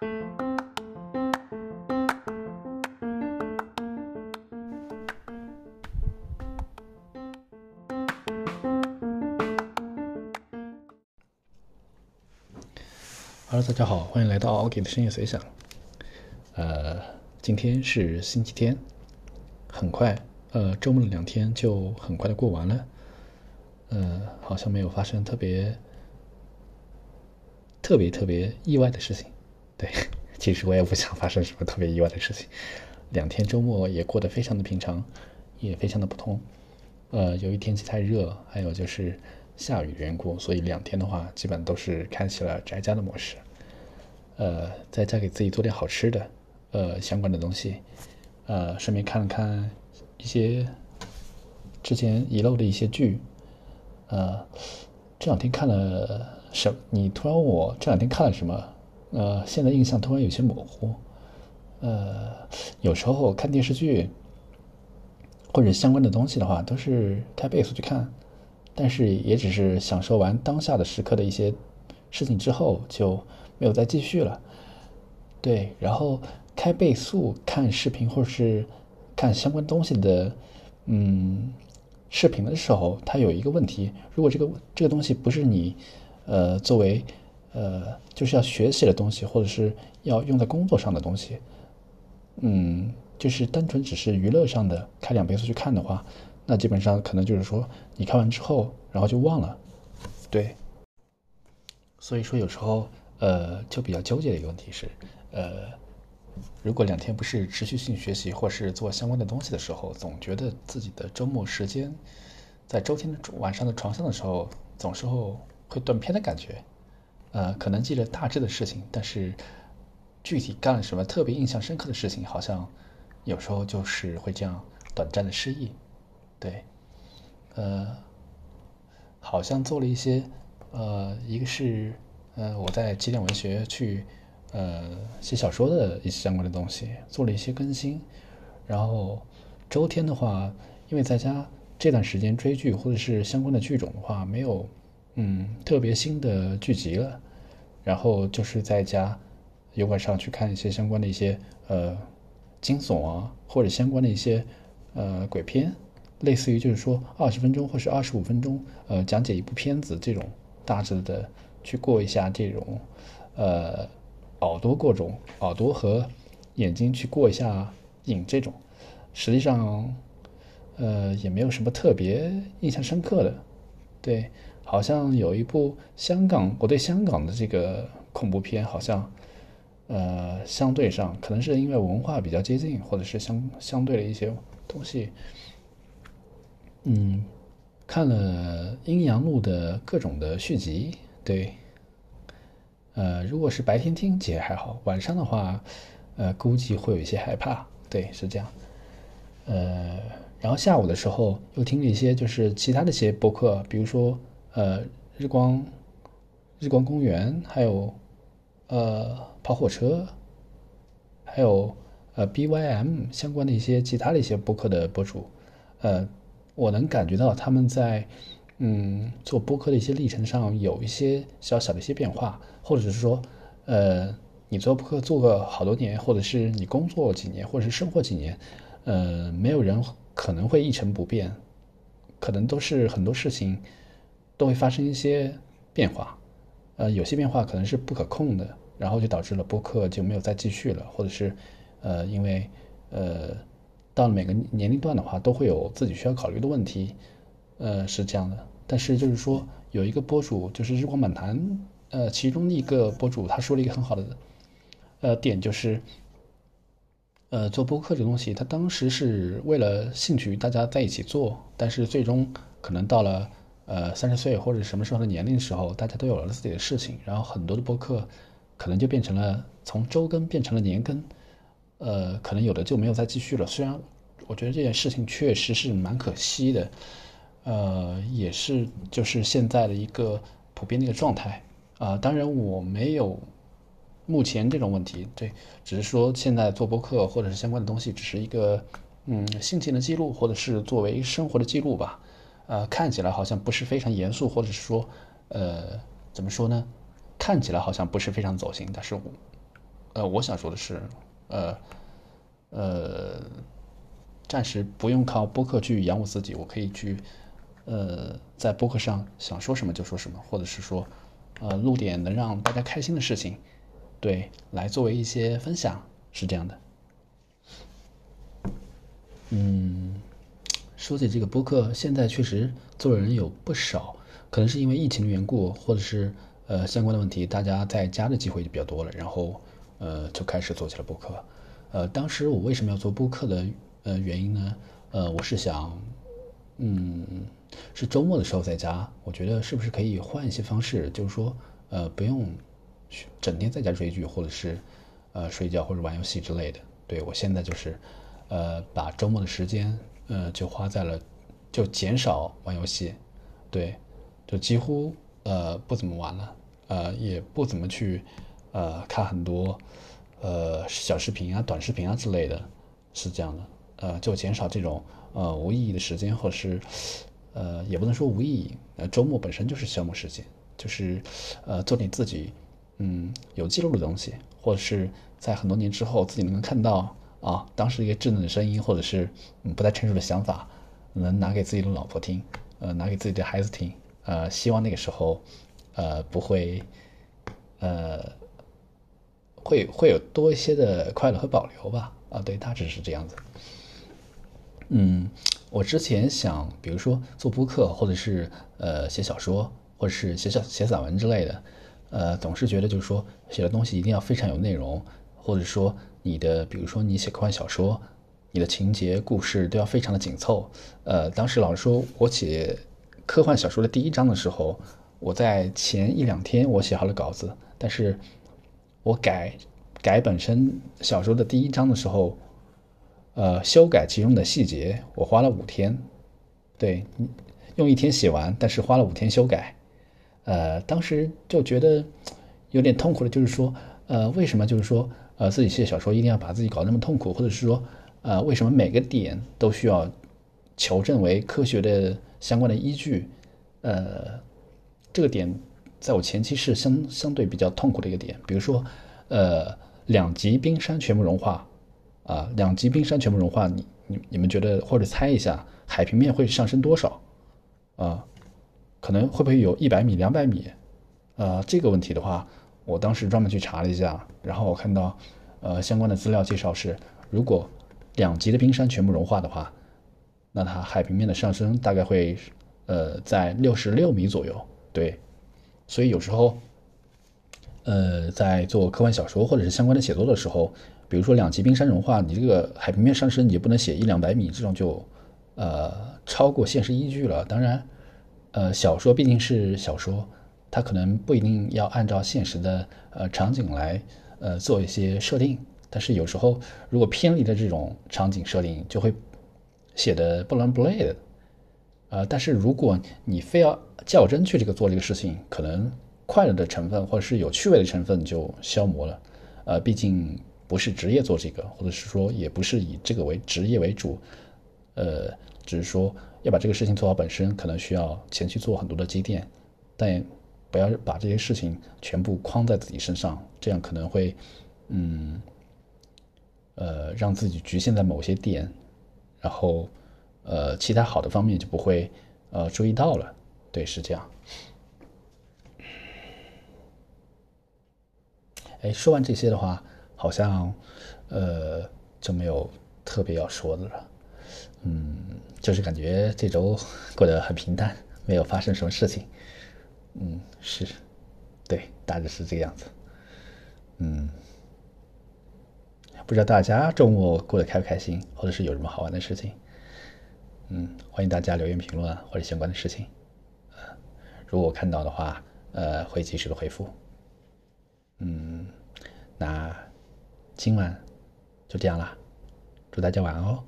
Hello，大家好，欢迎来到 OK 的深夜随想。呃，今天是星期天，很快，呃，周末的两天就很快的过完了。呃，好像没有发生特别、特别特别意外的事情。对，其实我也不想发生什么特别意外的事情。两天周末也过得非常的平常，也非常的普通。呃，由于天气太热，还有就是。下雨的缘故，所以两天的话，基本都是开启了宅家的模式。呃，在家给自己做点好吃的，呃，相关的东西，呃，顺便看了看一些之前遗漏的一些剧。呃，这两天看了什？你突然问我这两天看了什么？呃，现在印象突然有些模糊。呃，有时候看电视剧或者相关的东西的话，都是开倍速去看。但是也只是享受完当下的时刻的一些事情之后，就没有再继续了。对，然后开倍速看视频或者是看相关东西的，嗯，视频的时候，它有一个问题：如果这个这个东西不是你，呃，作为呃就是要学习的东西，或者是要用在工作上的东西，嗯，就是单纯只是娱乐上的开两倍速去看的话。那基本上可能就是说，你看完之后，然后就忘了，对。所以说有时候，呃，就比较纠结的一个问题是，呃，如果两天不是持续性学习或是做相关的东西的时候，总觉得自己的周末时间，在周天的晚上的床上的时候，总是会断片的感觉。呃，可能记着大致的事情，但是具体干了什么特别印象深刻的事情，好像有时候就是会这样短暂的失忆。对，呃，好像做了一些，呃，一个是，呃，我在起点文学去，呃，写小说的一些相关的东西，做了一些更新。然后周天的话，因为在家这段时间追剧或者是相关的剧种的话，没有，嗯，特别新的剧集了。然后就是在家油管上去看一些相关的一些，呃，惊悚啊，或者相关的一些，呃，鬼片。类似于就是说二十分钟或是二十五分钟，呃，讲解一部片子这种大致的去过一下这种，呃，耳朵过种耳朵和眼睛去过一下瘾这种，实际上，呃，也没有什么特别印象深刻的。对，好像有一部香港，我对香港的这个恐怖片好像，呃，相对上可能是因为文化比较接近，或者是相相对的一些东西。嗯，看了《阴阳路》的各种的续集，对，呃，如果是白天听其实还好，晚上的话，呃，估计会有一些害怕，对，是这样，呃，然后下午的时候又听了一些就是其他的一些播客，比如说呃，日光日光公园，还有呃跑火车，还有呃 BYM 相关的一些其他的一些播客的博主，呃。我能感觉到他们在，嗯，做播客的一些历程上有一些小小的一些变化，或者是说，呃，你做播客做个好多年，或者是你工作几年，或者是生活几年，呃，没有人可能会一成不变，可能都是很多事情都会发生一些变化，呃，有些变化可能是不可控的，然后就导致了播客就没有再继续了，或者是，呃，因为，呃。到了每个年龄段的话，都会有自己需要考虑的问题，呃，是这样的。但是就是说，有一个博主，就是日光满谈，呃，其中的一个博主他说了一个很好的，呃，点就是，呃，做播客这个东西，他当时是为了兴趣，大家在一起做，但是最终可能到了呃三十岁或者什么时候的年龄的时候，大家都有了自己的事情，然后很多的播客可能就变成了从周更变成了年更。呃，可能有的就没有再继续了。虽然我觉得这件事情确实是蛮可惜的，呃，也是就是现在的一个普遍的一个状态啊。当然我没有目前这种问题，对，只是说现在做播客或者是相关的东西，只是一个嗯心情的记录，或者是作为生活的记录吧。呃，看起来好像不是非常严肃，或者是说呃怎么说呢？看起来好像不是非常走心，但是我。呃，我想说的是，呃，呃，暂时不用靠播客去养我自己，我可以去，呃，在播客上想说什么就说什么，或者是说，呃，录点能让大家开心的事情，对，来作为一些分享，是这样的。嗯，说起这个播客，现在确实做的人有不少，可能是因为疫情的缘故，或者是呃相关的问题，大家在家的机会就比较多了，然后呃就开始做起了播客。呃，当时我为什么要做播客的呃原因呢？呃，我是想，嗯，是周末的时候在家，我觉得是不是可以换一些方式，就是说呃不用整天在家追剧，或者是呃睡觉或者玩游戏之类的。对我现在就是。呃，把周末的时间，呃，就花在了，就减少玩游戏，对，就几乎呃不怎么玩了，呃，也不怎么去呃看很多呃小视频啊、短视频啊之类的，是这样的，呃，就减少这种呃无意义的时间，或者是呃也不能说无意义，呃，周末本身就是消磨时间，就是呃做你自己嗯有记录的东西，或者是在很多年之后自己能够看到。啊，当时一个稚嫩的声音，或者是嗯不太成熟的想法，能拿给自己的老婆听，呃，拿给自己的孩子听，呃，希望那个时候，呃，不会，呃，会会有多一些的快乐和保留吧。啊，对，大致是这样子。嗯，我之前想，比如说做播客，或者是呃写小说，或者是写小写散文之类的，呃，总是觉得就是说写的东西一定要非常有内容，或者说。你的，比如说你写科幻小说，你的情节故事都要非常的紧凑。呃，当时老师说我写科幻小说的第一章的时候，我在前一两天我写好了稿子，但是我改改本身小说的第一章的时候，呃，修改其中的细节，我花了五天，对，用一天写完，但是花了五天修改。呃，当时就觉得有点痛苦的，就是说，呃，为什么就是说。呃，自己写小说一定要把自己搞那么痛苦，或者是说，呃，为什么每个点都需要求证为科学的相关的依据？呃，这个点在我前期是相相对比较痛苦的一个点。比如说，呃，两极冰山全部融化，啊，两极冰山全部融化，你你你们觉得或者猜一下，海平面会上升多少？啊，可能会不会有一百米、两百米？呃，这个问题的话。我当时专门去查了一下，然后我看到，呃，相关的资料介绍是，如果两极的冰山全部融化的话，那它海平面的上升大概会，呃，在六十六米左右。对，所以有时候，呃，在做科幻小说或者是相关的写作的时候，比如说两极冰山融化，你这个海平面上升，你就不能写一两百米，这种就，呃，超过现实依据了。当然，呃，小说毕竟是小说。它可能不一定要按照现实的呃场景来呃做一些设定，但是有时候如果偏离了这种场景设定，就会写的不伦不类的。呃，但是如果你非要较真去这个做这个事情，可能快乐的成分或者是有趣味的成分就消磨了。呃，毕竟不是职业做这个，或者是说也不是以这个为职业为主。呃，只是说要把这个事情做好，本身可能需要前期做很多的积淀，但。不要把这些事情全部框在自己身上，这样可能会，嗯，呃，让自己局限在某些点，然后，呃，其他好的方面就不会，呃，注意到了。对，是这样。哎，说完这些的话，好像，呃，就没有特别要说的了。嗯，就是感觉这周过得很平淡，没有发生什么事情。嗯，是，对，大致是这个样子。嗯，不知道大家周末过得开不开心，或者是有什么好玩的事情？嗯，欢迎大家留言评论或者相关的事情。如果我看到的话，呃，会及时的回复。嗯，那今晚就这样啦，祝大家晚安哦。